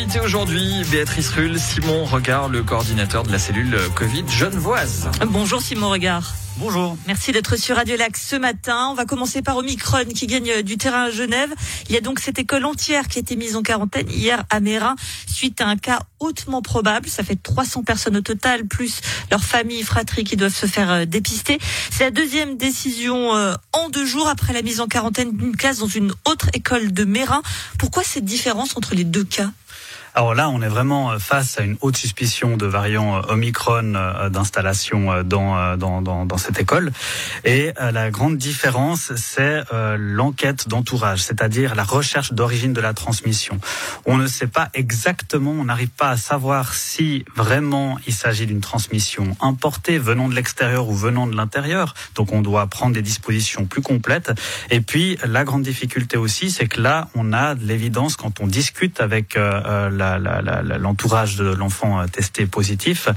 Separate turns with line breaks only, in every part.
invité aujourd'hui, Béatrice Rull, Simon Regard, le coordinateur de la cellule Covid Genevoise.
Bonjour Simon Regard.
Bonjour.
Merci d'être sur Radio Lac ce matin. On va commencer par Omicron qui gagne du terrain à Genève. Il y a donc cette école entière qui a été mise en quarantaine hier à Mérin suite à un cas hautement probable. Ça fait 300 personnes au total, plus leurs familles, fratries qui doivent se faire euh, dépister. C'est la deuxième décision euh, en deux jours après la mise en quarantaine d'une classe dans une autre école de Mérin. Pourquoi cette différence entre les deux cas?
Alors là, on est vraiment euh, face à une haute suspicion de variant euh, Omicron euh, d'installation dans, dans, dans, dans, cette école. Et la grande différence, c'est l'enquête d'entourage, c'est-à-dire la recherche d'origine de la transmission. On ne sait pas exactement, on n'arrive pas à savoir si vraiment il s'agit d'une transmission importée venant de l'extérieur ou venant de l'intérieur. Donc on doit prendre des dispositions plus complètes. Et puis la grande difficulté aussi, c'est que là, on a de l'évidence quand on discute avec l'entourage de l'enfant euh, testé positif,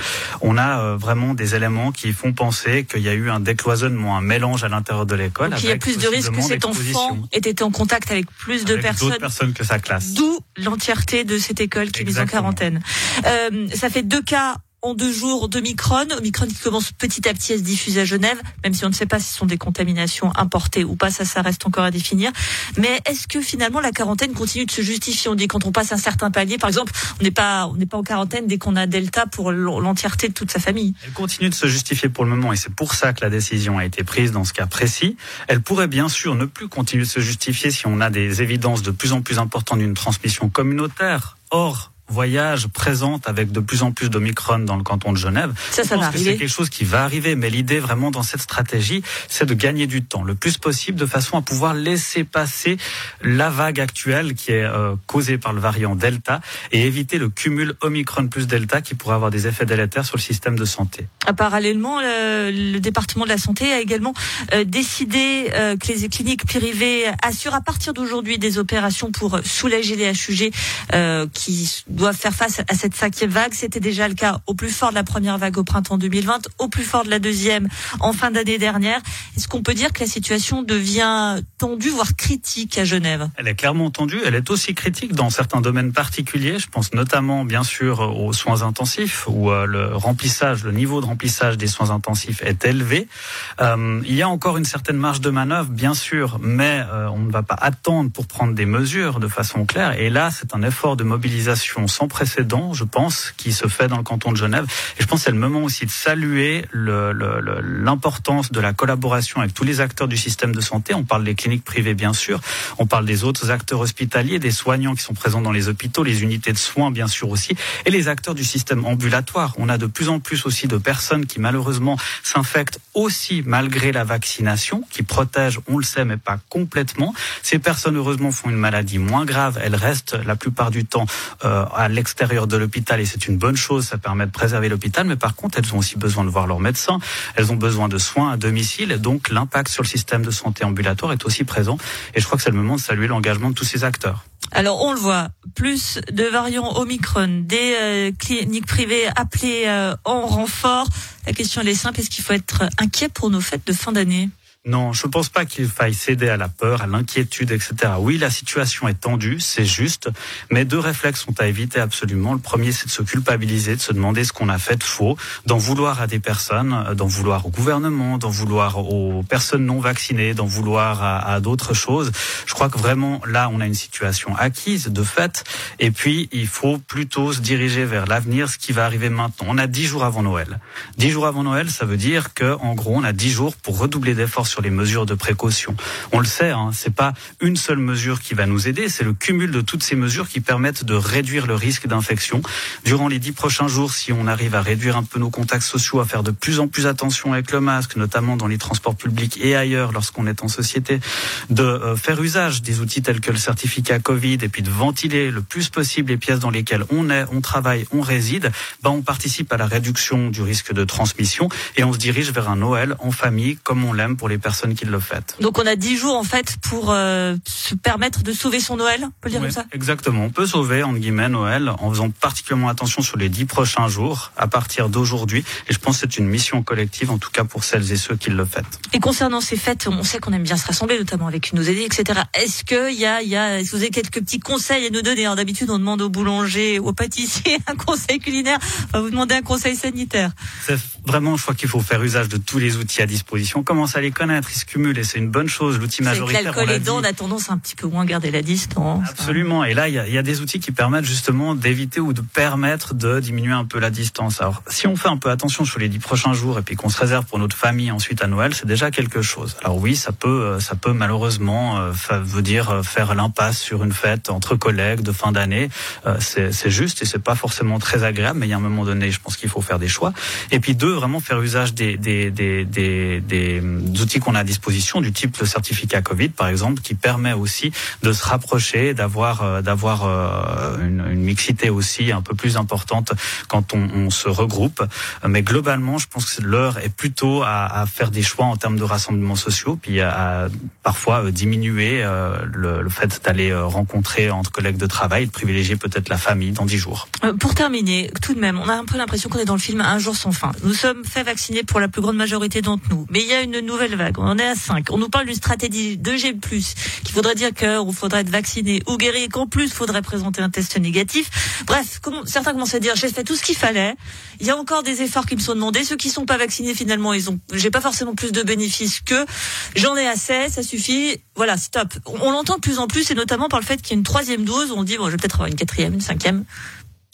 on a euh, vraiment des éléments qui font penser qu'il y a eu un décloisonnement, un mélange à l'intérieur de l'école.
Il y a plus de risques que cet enfant ait été en contact avec plus de personnes,
personnes que sa classe.
D'où l'entièreté de cette école qui est mise en quarantaine. Euh, ça fait deux cas en deux jours d'Omicron. Omicron qui commence petit à petit à se diffuser à Genève, même si on ne sait pas si ce sont des contaminations importées ou pas, ça, ça reste encore à définir. Mais est-ce que finalement la quarantaine continue de se justifier? On dit quand on passe un certain palier, par exemple, on n'est pas, on n'est pas en quarantaine dès qu'on a Delta pour l'entièreté de toute sa famille.
Elle continue de se justifier pour le moment et c'est pour ça que la décision a été prise dans ce cas précis. Elle pourrait bien sûr ne plus continuer de se justifier si on a des évidences de plus en plus importantes d'une transmission communautaire. Or, voyage présente avec de plus en plus d'Omicron dans le canton de Genève.
Ça, ça va arriver.
C'est quelque chose qui va arriver, mais l'idée vraiment dans cette stratégie, c'est de gagner du temps le plus possible de façon à pouvoir laisser passer la vague actuelle qui est euh, causée par le variant Delta et éviter le cumul Omicron plus Delta qui pourrait avoir des effets délétères sur le système de santé.
Ah, parallèlement, le, département de la santé a également euh, décidé euh, que les cliniques privées assurent à partir d'aujourd'hui des opérations pour soulager les HUG qui doivent faire face à cette cinquième vague. C'était déjà le cas au plus fort de la première vague au printemps 2020, au plus fort de la deuxième en fin d'année dernière. Est-ce qu'on peut dire que la situation devient tendue, voire critique à Genève?
Elle est clairement tendue. Elle est aussi critique dans certains domaines particuliers. Je pense notamment, bien sûr, aux soins intensifs, où euh, le remplissage, le niveau de remplissage des soins intensifs est élevé. Euh, il y a encore une certaine marge de manœuvre, bien sûr, mais euh, on ne va pas attendre pour prendre des mesures de façon claire. Et là, c'est un effort de mobilisation sans précédent, je pense, qui se fait dans le canton de Genève. Et je pense que c'est le moment aussi de saluer l'importance de la collaboration avec tous les acteurs du système de santé. On parle des cliniques privées, bien sûr. On parle des autres acteurs hospitaliers, des soignants qui sont présents dans les hôpitaux, les unités de soins, bien sûr aussi, et les acteurs du système ambulatoire. On a de plus en plus aussi de personnes qui, malheureusement, s'infectent aussi malgré la vaccination, qui protège, on le sait, mais pas complètement. Ces personnes, heureusement, font une maladie moins grave. Elles restent la plupart du temps euh, à l'extérieur de l'hôpital et c'est une bonne chose, ça permet de préserver l'hôpital, mais par contre, elles ont aussi besoin de voir leur médecin, elles ont besoin de soins à domicile, et donc l'impact sur le système de santé ambulatoire est aussi présent. Et je crois que c'est le moment de saluer l'engagement de tous ces acteurs.
Alors on le voit, plus de variants Omicron, des euh, cliniques privées appelées euh, en renfort. La question elle est simple, est-ce qu'il faut être inquiet pour nos fêtes de fin d'année?
Non, je ne pense pas qu'il faille céder à la peur, à l'inquiétude, etc. Oui, la situation est tendue, c'est juste, mais deux réflexes sont à éviter absolument. Le premier, c'est de se culpabiliser, de se demander ce qu'on a fait de faux, d'en vouloir à des personnes, d'en vouloir au gouvernement, d'en vouloir aux personnes non vaccinées, d'en vouloir à, à d'autres choses. Je crois que vraiment, là, on a une situation acquise, de fait, et puis il faut plutôt se diriger vers l'avenir, ce qui va arriver maintenant. On a dix jours avant Noël. Dix jours avant Noël, ça veut dire que, en gros, on a dix jours pour redoubler d'efforts sur les mesures de précaution. On le sait, hein, c'est pas une seule mesure qui va nous aider, c'est le cumul de toutes ces mesures qui permettent de réduire le risque d'infection. Durant les dix prochains jours, si on arrive à réduire un peu nos contacts sociaux, à faire de plus en plus attention avec le masque, notamment dans les transports publics et ailleurs lorsqu'on est en société, de euh, faire usage des outils tels que le certificat Covid et puis de ventiler le plus possible les pièces dans lesquelles on est, on travaille, on réside, ben on participe à la réduction du risque de transmission et on se dirige vers un Noël en famille comme on l'aime pour les personnes qui le font.
Donc on a 10 jours en fait pour euh, se permettre de sauver son Noël, on peut le dire
Oui,
comme ça?
Exactement. On peut sauver, entre guillemets, Noël en faisant particulièrement attention sur les dix prochains jours à partir d'aujourd'hui. Et je pense que c'est une mission collective, en tout cas pour celles et ceux qui le font.
Et concernant ces fêtes, on sait qu'on aime bien se rassembler, notamment avec nos aînés, etc. Est-ce qu'il y a, y a, est-ce que vous avez quelques petits conseils à nous donner? D'habitude, on demande au boulanger, au pâtissier un conseil culinaire. On va vous demander un conseil sanitaire.
C'est vraiment, je crois qu'il faut faire usage de tous les outils à disposition. On commence à les connaître, cumulent et c'est une bonne chose. L'outil majoritaire,
l'alcool aidant, on a tendance à un petit peu moins garder la distance.
Absolument. Et là, il y a, il y a des outils qui permettent justement d'éviter ou de permettre de diminuer un peu la distance. Alors, si on fait un peu attention sur les dix prochains jours et puis qu'on se réserve pour notre famille ensuite à Noël, c'est déjà quelque chose. Alors oui, ça peut, euh, ça peut malheureusement euh, veut dire euh, faire l'impasse sur une fête entre collègues de fin d'année. Euh, C'est juste et c'est pas forcément très agréable, mais il y a un moment donné, je pense qu'il faut faire des choix. Et puis deux, vraiment faire usage des, des, des, des, des, des outils qu'on a à disposition, du type le certificat Covid, par exemple, qui permet aussi de se rapprocher, d'avoir euh, d'avoir euh, une, une mixité aussi un peu plus importante quand on, on se regroupe. Mais globalement, je pense que l'heure est plutôt à, à faire des choix en termes de rassemblements sociaux, puis à, à parfois euh, diminuer le, le fait d'aller rencontrer entre collègues de travail, de privilégier peut-être la famille dans dix jours.
Pour terminer, tout de même, on a un peu l'impression qu'on est dans le film Un jour sans fin. Nous sommes fait vacciner pour la plus grande majorité d'entre nous. Mais il y a une nouvelle. On est à 5. On nous parle d'une stratégie 2G+, qui voudrait dire qu'il faudrait être vacciné ou guéri qu'en plus, il faudrait présenter un test négatif. Bref, certains commencent à dire, j'ai fait tout ce qu'il fallait. Il y a encore des efforts qui me sont demandés. Ceux qui sont pas vaccinés, finalement, ils ont, j'ai pas forcément plus de bénéfices que j'en ai assez, ça suffit. Voilà, stop. On, on l'entend de plus en plus et notamment par le fait qu'il y a une troisième dose. On dit, bon, je vais peut-être avoir une quatrième, une cinquième.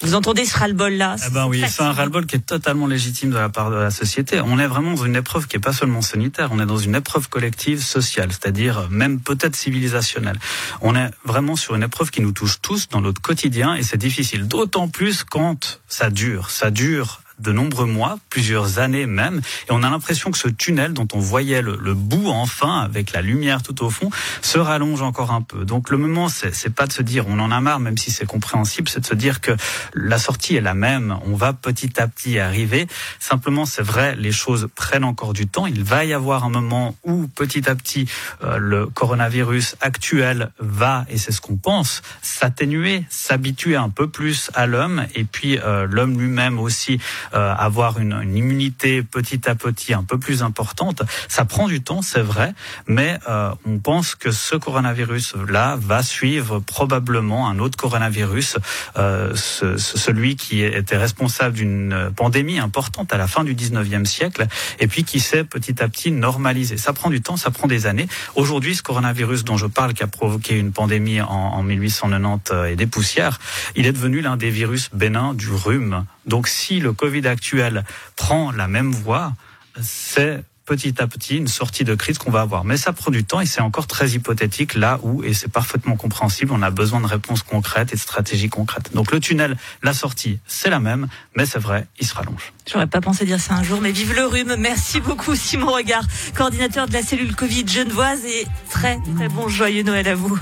Vous entendez ce ras-le-bol là
Eh ben oui, c'est un ras-le-bol qui est totalement légitime de la part de la société. On est vraiment dans une épreuve qui est pas seulement sanitaire, on est dans une épreuve collective sociale, c'est-à-dire même peut-être civilisationnelle. On est vraiment sur une épreuve qui nous touche tous dans notre quotidien et c'est difficile, d'autant plus quand ça dure. Ça dure de nombreux mois, plusieurs années même, et on a l'impression que ce tunnel dont on voyait le, le bout enfin, avec la lumière tout au fond, se rallonge encore un peu. Donc le moment, c'est pas de se dire on en a marre, même si c'est compréhensible, c'est de se dire que la sortie est la même, on va petit à petit arriver. Simplement, c'est vrai, les choses prennent encore du temps. Il va y avoir un moment où petit à petit euh, le coronavirus actuel va, et c'est ce qu'on pense, s'atténuer, s'habituer un peu plus à l'homme, et puis euh, l'homme lui-même aussi avoir une, une immunité petit à petit un peu plus importante. Ça prend du temps, c'est vrai, mais euh, on pense que ce coronavirus-là va suivre probablement un autre coronavirus, euh, ce- ce- celui qui était responsable d'une pandémie importante à la fin du 19e siècle, et puis qui s'est petit à petit normalisé. Ça prend du temps, ça prend des années. Aujourd'hui, ce coronavirus dont je parle, qui a provoqué une pandémie en, en 1890 euh, et des poussières, il est devenu l'un des virus bénins du rhume. Donc si le Covid actuel prend la même voie, c'est petit à petit une sortie de crise qu'on va avoir. Mais ça prend du temps et c'est encore très hypothétique là où, et c'est parfaitement compréhensible, on a besoin de réponses concrètes et de stratégies concrètes. Donc le tunnel, la sortie, c'est la même, mais c'est vrai, il se rallonge.
J'aurais pas pensé dire ça un jour, mais vive le rhume. Merci beaucoup, Simon Regard, coordinateur de la cellule Covid genevoise et très, très bon joyeux Noël à vous.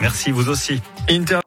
Merci, vous aussi.
Inter-